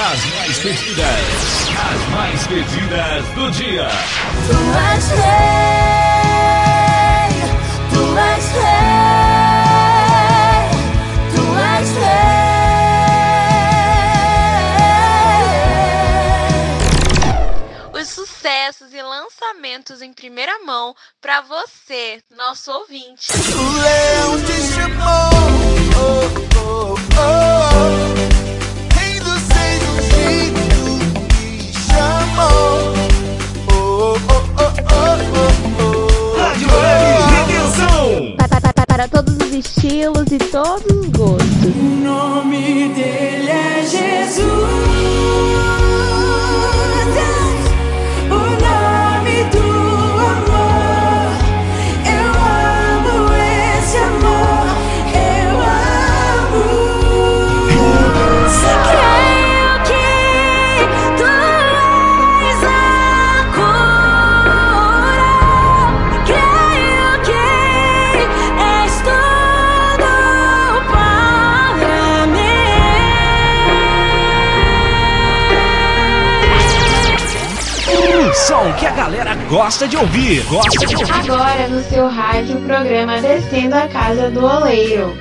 As mais pedidas, as mais pedidas do dia. Tu és rei, tu és rei, tu és Os sucessos e lançamentos em primeira mão para você, nosso ouvinte. O leão te chamou, oh, oh, oh. Para todos os estilos e todos os gostos. Gosta de ouvir. Gosta de ouvir. Agora no seu rádio, o programa Descendo a Casa do Oleiro.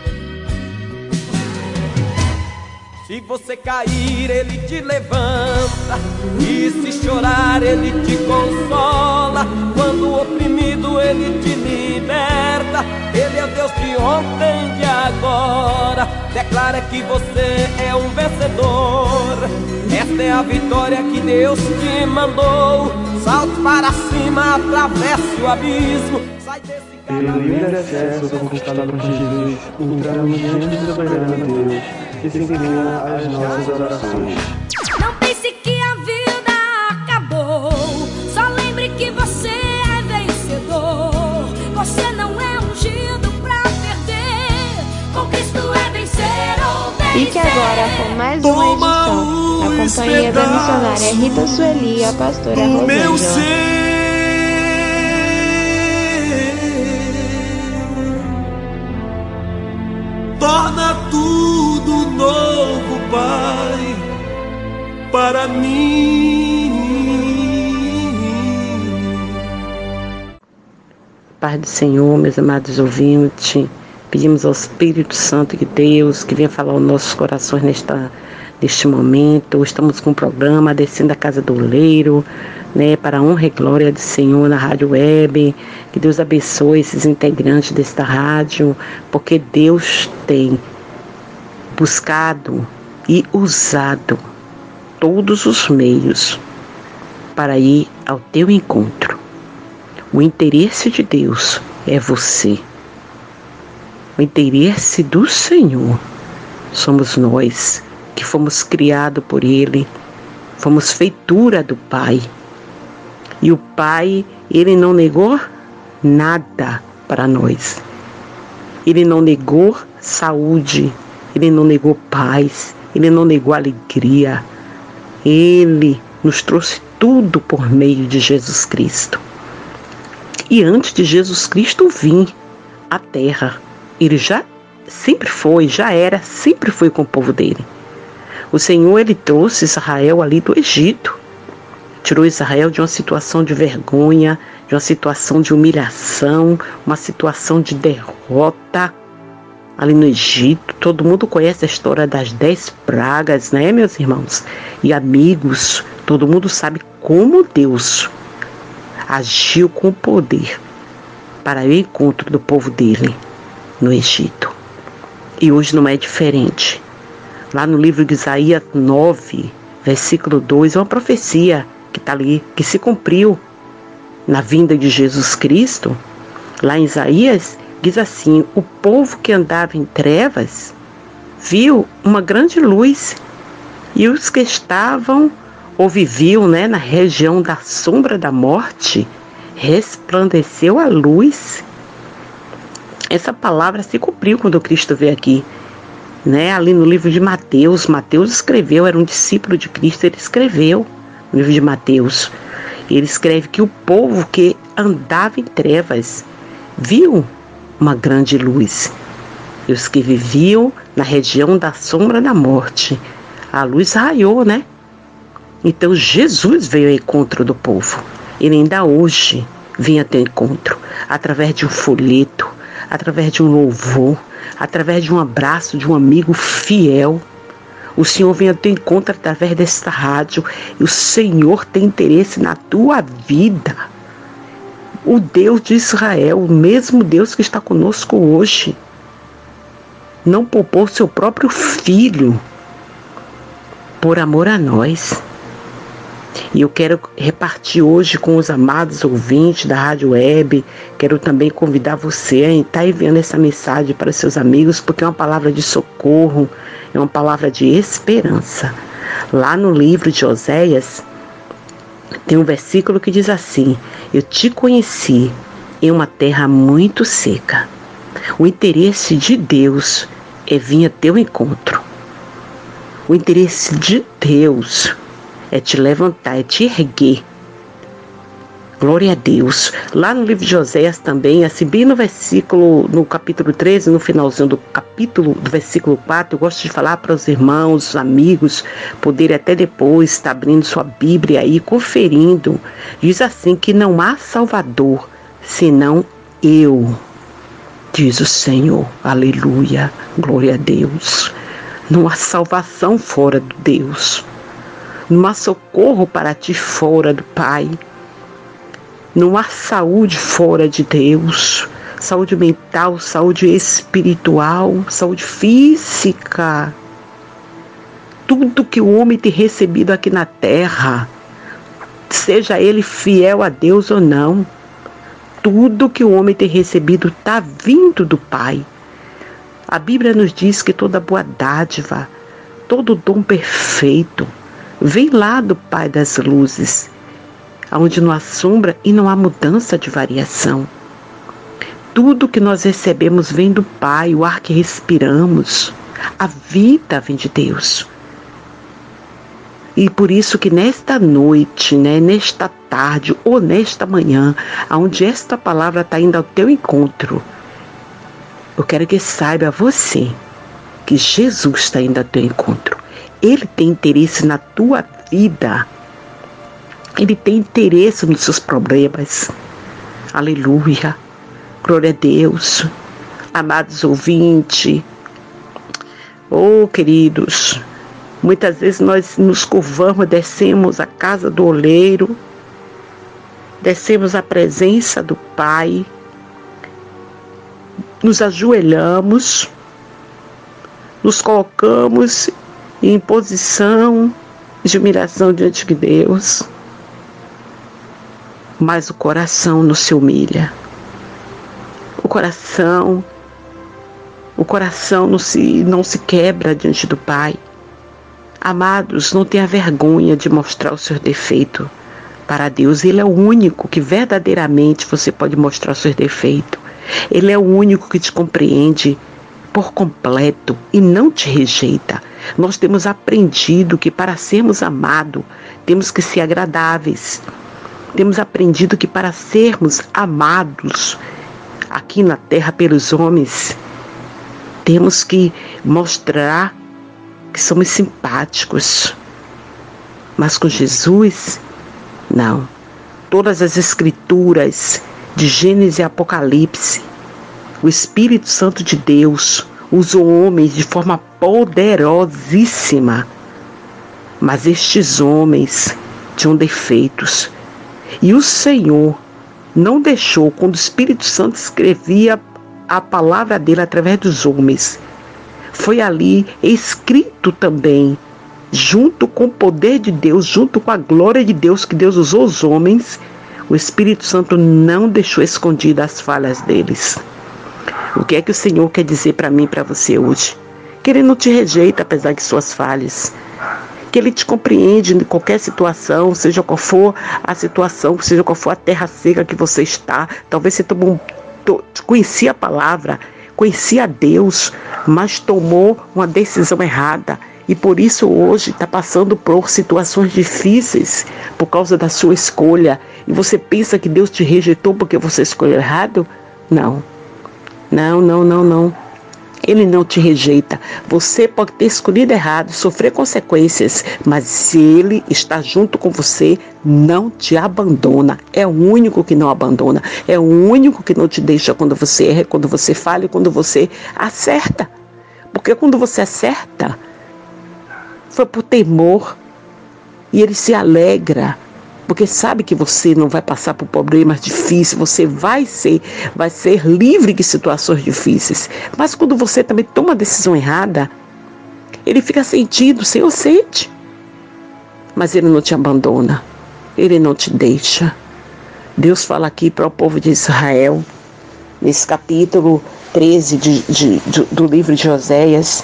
Se você cair, ele te levanta. E se chorar, ele te consola. Quando oprimido, ele te liberta. Ele é Deus de ontem e de agora. Declara que você é um vencedor. Esta é a vitória que Deus te mandou. Salte para cima, atravesse o abismo. Sai desse Pelo livre acesso conquistado por Jesus, entramos diante da soberana Deus, que se inclina às nossas orações. Fique agora com mais uma edição, na companhia da missionária Rita Sueli a pastora Rosângela. torna tudo novo, Pai, para mim. Pai do Senhor, meus amados ouvintes, pedimos ao Espírito Santo de Deus que venha falar aos nossos corações nesta, neste momento. Estamos com o programa Descendo a Casa do Oleiro, né, para a honra e glória do Senhor na Rádio Web. Que Deus abençoe esses integrantes desta rádio, porque Deus tem buscado e usado todos os meios para ir ao teu encontro. O interesse de Deus é você. O interesse do Senhor somos nós que fomos criados por Ele, fomos feitura do Pai. E o Pai, Ele não negou nada para nós. Ele não negou saúde, Ele não negou paz, Ele não negou alegria. Ele nos trouxe tudo por meio de Jesus Cristo. E antes de Jesus Cristo vir à terra, ele já sempre foi, já era, sempre foi com o povo dele. O Senhor ele trouxe Israel ali do Egito. Tirou Israel de uma situação de vergonha, de uma situação de humilhação, uma situação de derrota ali no Egito. Todo mundo conhece a história das dez pragas, né, meus irmãos? E amigos, todo mundo sabe como Deus agiu com poder para o encontro do povo dele no Egito. E hoje não é diferente. Lá no livro de Isaías 9, versículo 2, é uma profecia que está ali, que se cumpriu na vinda de Jesus Cristo. Lá em Isaías, diz assim: O povo que andava em trevas viu uma grande luz, e os que estavam ou viviam né, na região da sombra da morte, resplandeceu a luz. Essa palavra se cumpriu quando Cristo veio aqui. Né? Ali no livro de Mateus, Mateus escreveu, era um discípulo de Cristo, ele escreveu no livro de Mateus. Ele escreve que o povo que andava em trevas viu uma grande luz. E os que viviam na região da sombra da morte, A luz raiou, né? Então Jesus veio ao encontro do povo. Ele ainda hoje vem até encontro através de um folheto, através de um louvor, através de um abraço de um amigo fiel. O Senhor vem ao teu encontro através desta rádio e o Senhor tem interesse na tua vida. O Deus de Israel, o mesmo Deus que está conosco hoje, não poupou seu próprio filho por amor a nós. E eu quero repartir hoje com os amados ouvintes da Rádio Web. Quero também convidar você a estar enviando essa mensagem para seus amigos, porque é uma palavra de socorro, é uma palavra de esperança. Lá no livro de Oséias, tem um versículo que diz assim: Eu te conheci em uma terra muito seca. O interesse de Deus é vir a teu encontro. O interesse de Deus é te levantar, é te erguer. Glória a Deus. Lá no livro de Oséias também, assim, bem no versículo, no capítulo 13, no finalzinho do capítulo, do versículo 4, eu gosto de falar para os irmãos, os amigos, poderem até depois estar abrindo sua Bíblia aí, conferindo. Diz assim: que não há Salvador senão eu, diz o Senhor. Aleluia. Glória a Deus. Não há salvação fora de Deus. Não há socorro para ti fora do Pai. Não há saúde fora de Deus. Saúde mental, saúde espiritual, saúde física. Tudo que o homem tem recebido aqui na terra, seja ele fiel a Deus ou não, tudo que o homem tem recebido está vindo do Pai. A Bíblia nos diz que toda boa dádiva, todo dom perfeito, vem lá do Pai das luzes, onde não há sombra e não há mudança de variação. Tudo que nós recebemos vem do Pai, o ar que respiramos, a vida vem de Deus. E por isso que nesta noite, né, nesta tarde ou nesta manhã, onde esta palavra está indo ao teu encontro, eu quero que saiba você que Jesus está indo ao teu encontro. Ele tem interesse na tua vida. Ele tem interesse nos seus problemas. Aleluia. Glória a Deus. Amados ouvintes. Oh, queridos. Muitas vezes nós nos curvamos, descemos a casa do oleiro, descemos a presença do Pai, nos ajoelhamos, nos colocamos em posição de humilhação diante de Deus, mas o coração não se humilha. O coração, o coração não se, não se quebra diante do Pai. Amados, não tenha vergonha de mostrar o seu defeito para Deus. Ele é o único que verdadeiramente você pode mostrar o seu defeito. Ele é o único que te compreende por completo e não te rejeita. Nós temos aprendido que para sermos amados, temos que ser agradáveis. Temos aprendido que para sermos amados aqui na terra pelos homens, temos que mostrar que somos simpáticos. Mas com Jesus, não. Todas as escrituras de Gênesis e Apocalipse o Espírito Santo de Deus usou homens de forma poderosíssima, mas estes homens tinham defeitos. E o Senhor não deixou, quando o Espírito Santo escrevia a palavra dele através dos homens, foi ali escrito também, junto com o poder de Deus, junto com a glória de Deus que Deus usou os homens, o Espírito Santo não deixou escondidas as falhas deles. O que é que o Senhor quer dizer para mim e para você hoje? Que Ele não te rejeita apesar de suas falhas. Que Ele te compreende em qualquer situação, seja qual for a situação, seja qual for a terra seca que você está. Talvez você tomou um, conhecia a palavra, conhecia Deus, mas tomou uma decisão errada e por isso hoje está passando por situações difíceis por causa da sua escolha. E você pensa que Deus te rejeitou porque você escolheu errado? Não. Não, não, não, não. Ele não te rejeita. Você pode ter escolhido errado, sofrer consequências, mas Ele está junto com você, não te abandona. É o único que não abandona. É o único que não te deixa quando você erra, quando você falha quando você acerta. Porque quando você acerta, foi por temor. E Ele se alegra porque sabe que você não vai passar por problemas difíceis, você vai ser, vai ser livre de situações difíceis. Mas quando você também toma a decisão errada, ele fica sentido, Senhor sente. Mas ele não te abandona, ele não te deixa. Deus fala aqui para o povo de Israel, nesse capítulo 13 de, de, de, do livro de Oséias,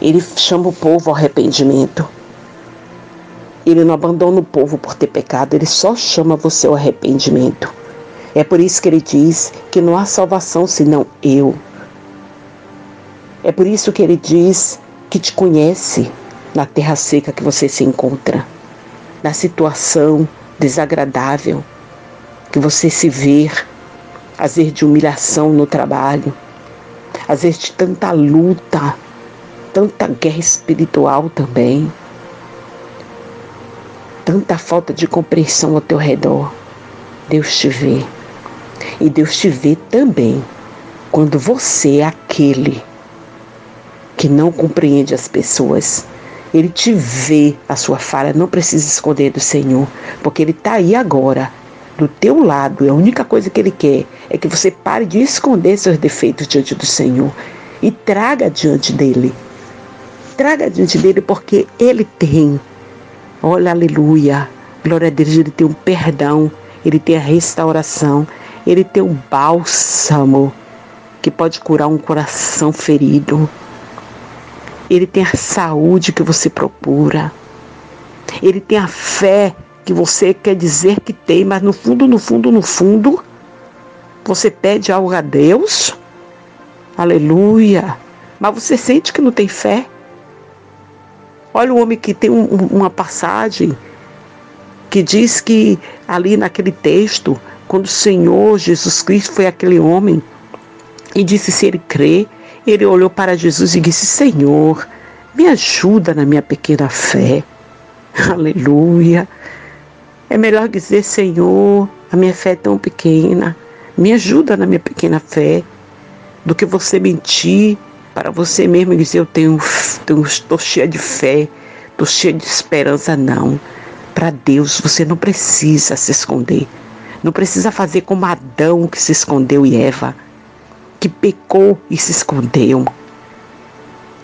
ele chama o povo ao arrependimento. Ele não abandona o povo por ter pecado, ele só chama você ao arrependimento. É por isso que ele diz que não há salvação senão eu. É por isso que ele diz que te conhece na terra seca que você se encontra, na situação desagradável que você se vê, às vezes de humilhação no trabalho, às vezes de tanta luta, tanta guerra espiritual também tanta falta de compreensão ao teu redor. Deus te vê. E Deus te vê também quando você é aquele que não compreende as pessoas. Ele te vê a sua falha, não precisa esconder do Senhor, porque Ele está aí agora, do teu lado. E a única coisa que Ele quer é que você pare de esconder seus defeitos diante do Senhor e traga diante dele. Traga diante dele, porque Ele tem Olha, aleluia. Glória a Deus, ele tem um perdão, ele tem a restauração, ele tem um bálsamo que pode curar um coração ferido. Ele tem a saúde que você procura. Ele tem a fé que você quer dizer que tem, mas no fundo, no fundo, no fundo, você pede algo a Deus. Aleluia. Mas você sente que não tem fé. Olha o homem que tem um, uma passagem que diz que ali naquele texto, quando o Senhor Jesus Cristo foi aquele homem e disse se ele crê, ele olhou para Jesus e disse: Senhor, me ajuda na minha pequena fé. Aleluia. É melhor dizer: Senhor, a minha fé é tão pequena, me ajuda na minha pequena fé, do que você mentir para você mesmo e dizer: Eu tenho, estou cheia de fé, estou cheia de esperança. Não. Para Deus você não precisa se esconder. Não precisa fazer como Adão que se escondeu e Eva, que pecou e se escondeu.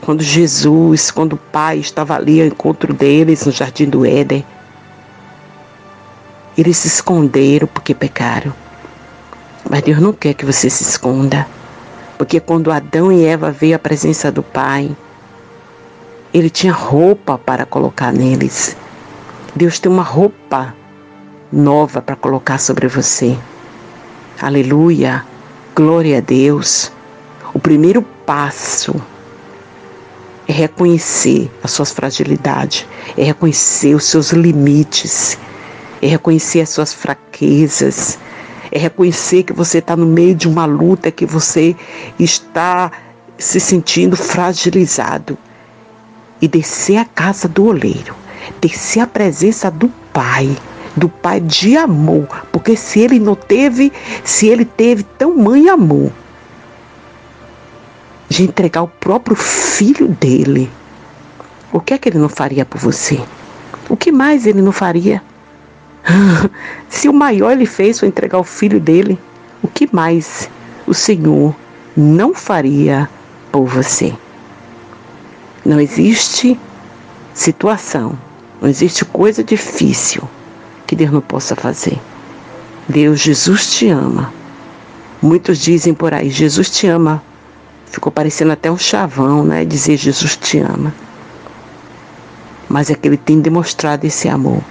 Quando Jesus, quando o Pai estava ali ao encontro deles no jardim do Éden, eles se esconderam porque pecaram. Mas Deus não quer que você se esconda. Porque quando Adão e Eva veio à presença do Pai, ele tinha roupa para colocar neles. Deus tem uma roupa nova para colocar sobre você. Aleluia. Glória a Deus. O primeiro passo é reconhecer as suas fragilidades, é reconhecer os seus limites, é reconhecer as suas fraquezas, é reconhecer que você está no meio de uma luta, que você está se sentindo fragilizado. E descer a casa do oleiro, descer a presença do Pai, do Pai de amor, porque se ele não teve, se ele teve tamanho amor de entregar o próprio filho dele, o que é que ele não faria por você? O que mais ele não faria? Se o maior ele fez foi entregar o filho dele, o que mais o Senhor não faria por você? Não existe situação, não existe coisa difícil que Deus não possa fazer. Deus, Jesus te ama. Muitos dizem por aí, Jesus te ama. Ficou parecendo até um chavão, né? Dizer Jesus te ama. Mas é que ele tem demonstrado esse amor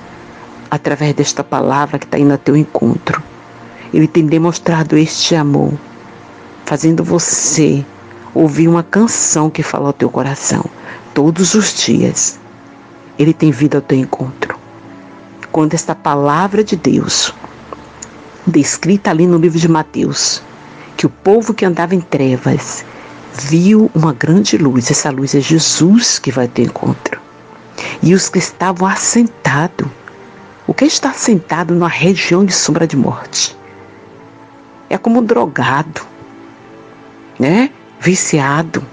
através desta palavra que está indo ao teu encontro. Ele tem demonstrado este amor, fazendo você ouvir uma canção que fala ao teu coração todos os dias. Ele tem vindo ao teu encontro. Quando esta palavra de Deus, descrita ali no livro de Mateus, que o povo que andava em trevas viu uma grande luz. Essa luz é Jesus que vai ter encontro. E os que estavam assentados. O que está sentado na região de sombra de morte? É como um drogado, né? Viciado,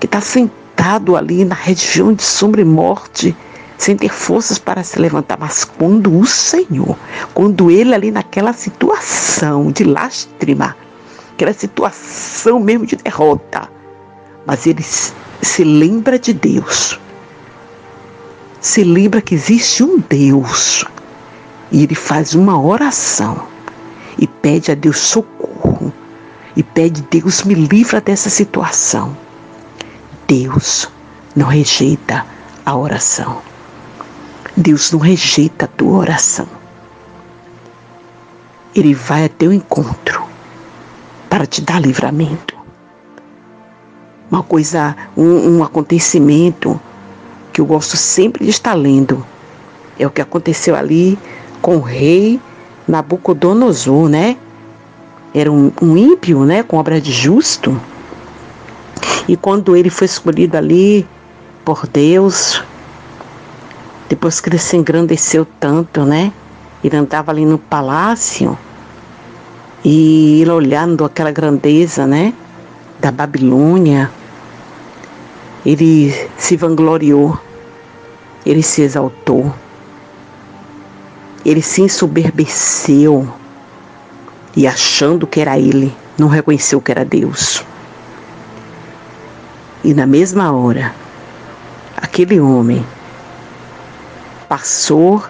que está sentado ali na região de sombra e morte, sem ter forças para se levantar. Mas quando o Senhor, quando ele ali naquela situação de lágrima, aquela situação mesmo de derrota, mas ele se lembra de Deus. Se lembra que existe um Deus. E ele faz uma oração e pede a Deus socorro. E pede, Deus me livra dessa situação. Deus não rejeita a oração. Deus não rejeita a tua oração. Ele vai até o encontro para te dar livramento. Uma coisa, um, um acontecimento que eu gosto sempre de estar lendo é o que aconteceu ali com o rei Nabucodonosor, né? Era um, um ímpio, né? Com obra de justo. E quando ele foi escolhido ali por Deus, depois que ele se engrandeceu tanto, né? Ele andava ali no palácio e ele olhando aquela grandeza, né? Da Babilônia, ele se vangloriou, ele se exaltou, ele se ensoberbeceu e achando que era ele, não reconheceu que era Deus. E na mesma hora, aquele homem passou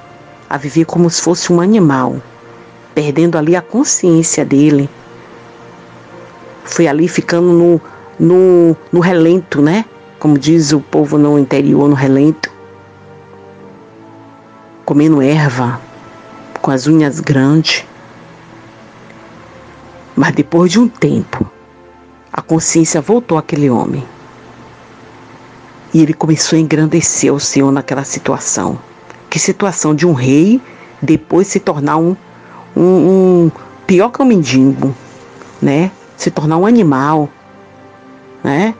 a viver como se fosse um animal, perdendo ali a consciência dele. Foi ali ficando no, no, no relento, né? Como diz o povo no interior, no relento. Comendo erva, com as unhas grandes. Mas depois de um tempo, a consciência voltou àquele homem. E ele começou a engrandecer o Senhor naquela situação. Que situação de um rei depois se tornar um, um, um pior que um mendigo, né? Se tornar um animal, né?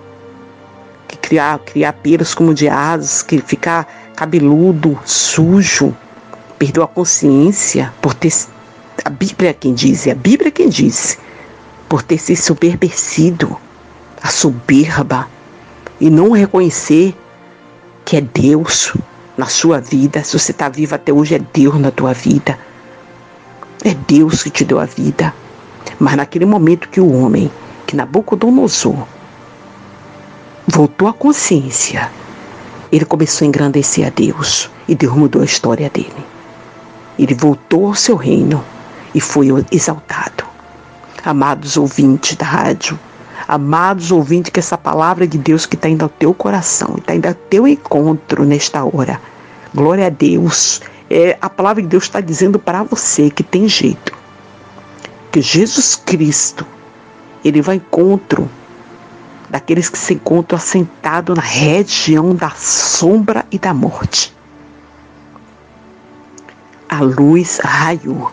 Que criar, criar pelos como de asas, que ficar cabeludo, sujo, perdeu a consciência por ter a Bíblia é quem diz, a Bíblia é quem diz, por ter se soberbecido, a soberba e não reconhecer que é Deus na sua vida. Se você está vivo até hoje, é Deus na tua vida. É Deus que te deu a vida. Mas naquele momento que o homem, que Nabucodonosor, voltou à consciência, ele começou a engrandecer a Deus e Deus mudou a história dele. Ele voltou ao seu reino e foi exaltado. Amados ouvintes da rádio, amados ouvintes, que essa palavra de Deus que está indo ao teu coração, está indo ao teu encontro nesta hora. Glória a Deus. É, a palavra de Deus está dizendo para você que tem jeito. Que Jesus Cristo, ele vai ao encontro daqueles que se encontram assentados na região da sombra e da morte. A luz raiou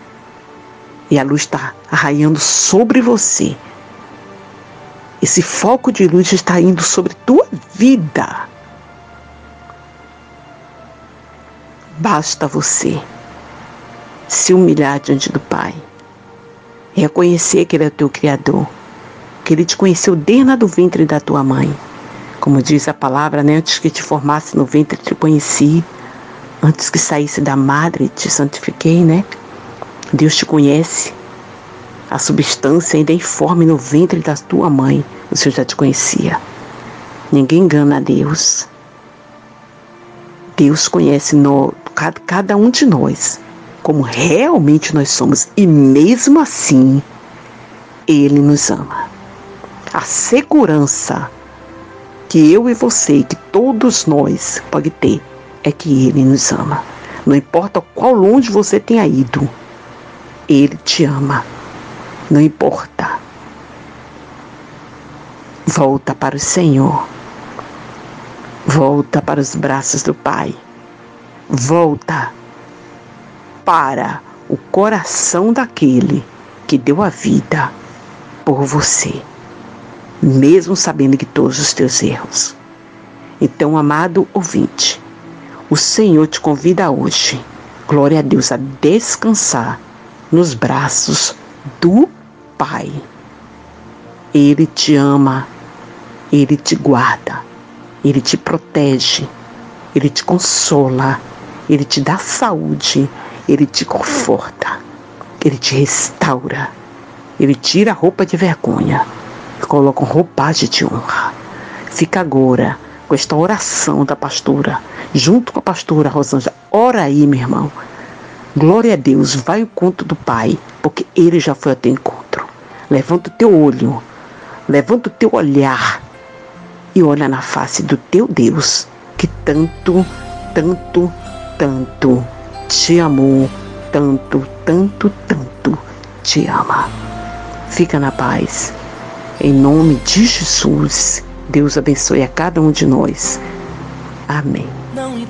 e a luz está raiando sobre você. Esse foco de luz está indo sobre tua vida. Basta você se humilhar diante do Pai, reconhecer que Ele é o teu Criador, que Ele te conheceu desde do ventre da tua mãe. Como diz a palavra, né? antes que te formasse no ventre, te conheci. Antes que saísse da madre, te santifiquei, né? Deus te conhece. A substância ainda é informe no ventre da tua mãe, o Senhor já te conhecia. Ninguém engana a Deus. Deus conhece no, cada, cada um de nós, como realmente nós somos, e mesmo assim, Ele nos ama. A segurança que eu e você, que todos nós pode ter, é que Ele nos ama. Não importa qual longe você tenha ido, Ele te ama. Não importa. Volta para o Senhor. Volta para os braços do Pai. Volta para o coração daquele que deu a vida por você. mesmo sabendo que todos os teus erros. Então, amado ouvinte, o Senhor te convida hoje, glória a Deus, a descansar nos braços do Pai. Ele te ama, ele te guarda, ele te protege, ele te consola, ele te dá saúde, ele te conforta, ele te restaura, ele tira a roupa de vergonha e coloca uma roupagem de honra. Fica agora com esta oração da pastora, junto com a pastora Rosângela. Ora aí, meu irmão. Glória a Deus, vai o conto do Pai, porque Ele já foi ao teu encontro. Levanta o teu olho, levanta o teu olhar e olha na face do teu Deus, que tanto, tanto, tanto te amou, tanto, tanto, tanto te ama. Fica na paz. Em nome de Jesus. Deus abençoe a cada um de nós. Amém.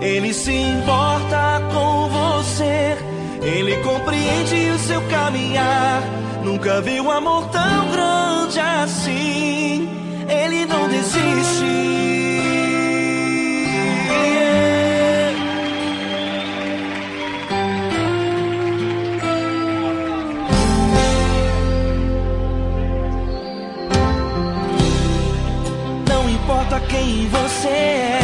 Ele se importa com você. Ele compreende o seu caminhar. Nunca vi um amor tão grande assim. Ele não desiste. Não importa quem você é,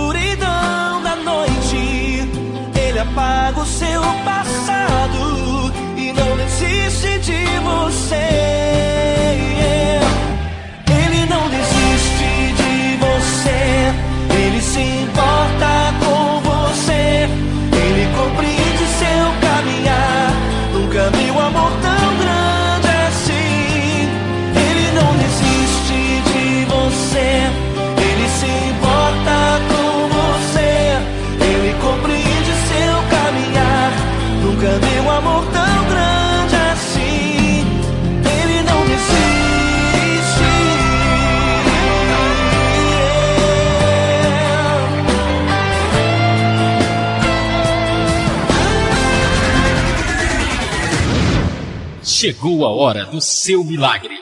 Chegou a hora do seu milagre.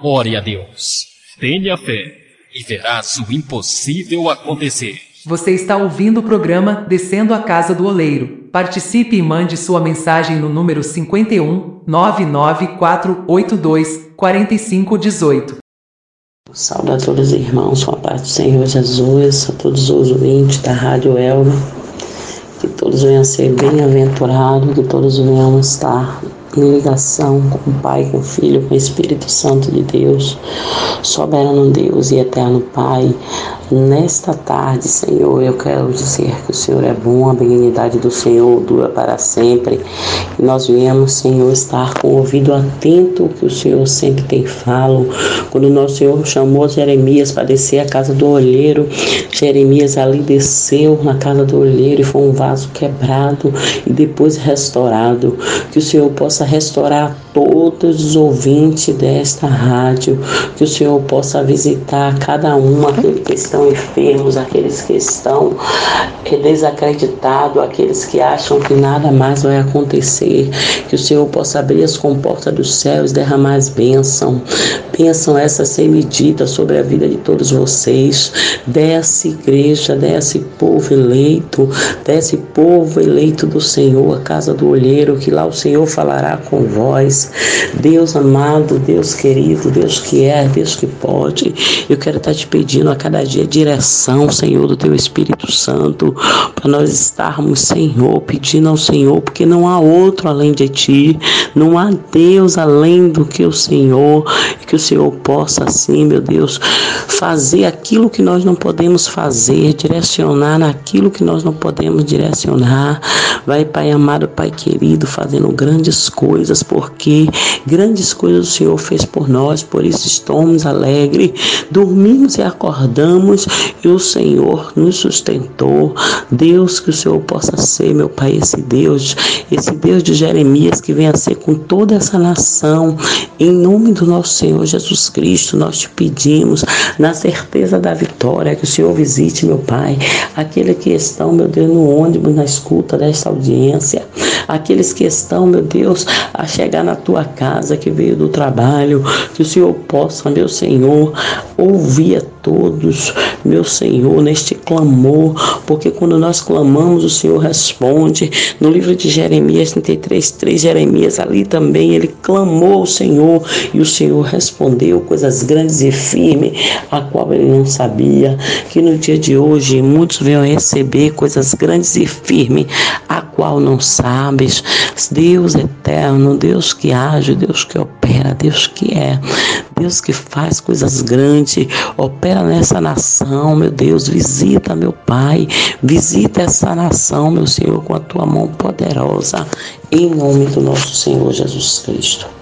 Ore a Deus. Tenha fé e verás o impossível acontecer. Você está ouvindo o programa Descendo a Casa do Oleiro. Participe e mande sua mensagem no número 51 99482 4518. Saúde a todos os irmãos com a paz do Senhor Jesus, a todos os ouvintes da Rádio Elva. Que todos venham ser bem-aventurados, que todos venham estar em ligação com o Pai, com o Filho, com o Espírito Santo de Deus, soberano Deus e eterno Pai. Nesta tarde, Senhor, eu quero dizer que o Senhor é bom, a benignidade do Senhor dura para sempre. E nós viemos, Senhor, estar com o ouvido atento que o Senhor sempre tem falo. Quando o nosso Senhor chamou Jeremias para descer a casa do olheiro, Jeremias ali desceu na casa do olheiro e foi um vaso quebrado e depois restaurado. Que o Senhor possa restaurar todos os ouvintes desta rádio, que o Senhor possa visitar cada um, aqueles que estão enfermos, aqueles que estão eh, desacreditados, aqueles que acham que nada mais vai acontecer, que o Senhor possa abrir as comportas dos céus e derramar as bênçãos, bênção essa sem medida sobre a vida de todos vocês, dessa igreja, desse povo eleito, desse povo eleito do Senhor, a casa do olheiro, que lá o Senhor falará com vós, Deus amado, Deus querido, Deus que é, Deus que pode. Eu quero estar te pedindo a cada dia direção, Senhor, do teu Espírito Santo, para nós estarmos, Senhor, pedindo ao Senhor, porque não há outro além de ti, não há Deus além do que o Senhor, e que o Senhor possa, assim, meu Deus, fazer aquilo que nós não podemos fazer, direcionar naquilo que nós não podemos direcionar. Vai, Pai amado, Pai querido, fazendo grandes coisas, porque grandes coisas o Senhor fez por nós, por isso estamos alegres. Dormimos e acordamos e o Senhor nos sustentou. Deus, que o Senhor possa ser, meu Pai, esse Deus, esse Deus de Jeremias que venha ser com toda essa nação. Em nome do nosso Senhor Jesus Cristo, nós te pedimos, na certeza da vitória, que o Senhor visite, meu Pai, aqueles que estão, meu Deus, no ônibus, na escuta desta audiência, aqueles que estão, meu Deus, a chegar na tua casa, que veio do trabalho, que o Senhor possa, meu Senhor, ouvir a todos, meu Senhor, neste clamor, porque quando nós clamamos, o Senhor responde. No livro de Jeremias 33, 3, Jeremias ali também, ele clamou ao Senhor e o Senhor respondeu coisas grandes e firmes, a qual ele não sabia. Que no dia de hoje muitos venham receber coisas grandes e firmes, a qual não sabes. Deus eterno, Deus que age, Deus que opera, Deus que é, Deus que faz coisas grandes, opera nessa nação, meu Deus, visita, meu Pai, visita essa nação, meu Senhor, com a tua mão poderosa, em nome do nosso Senhor Jesus Cristo.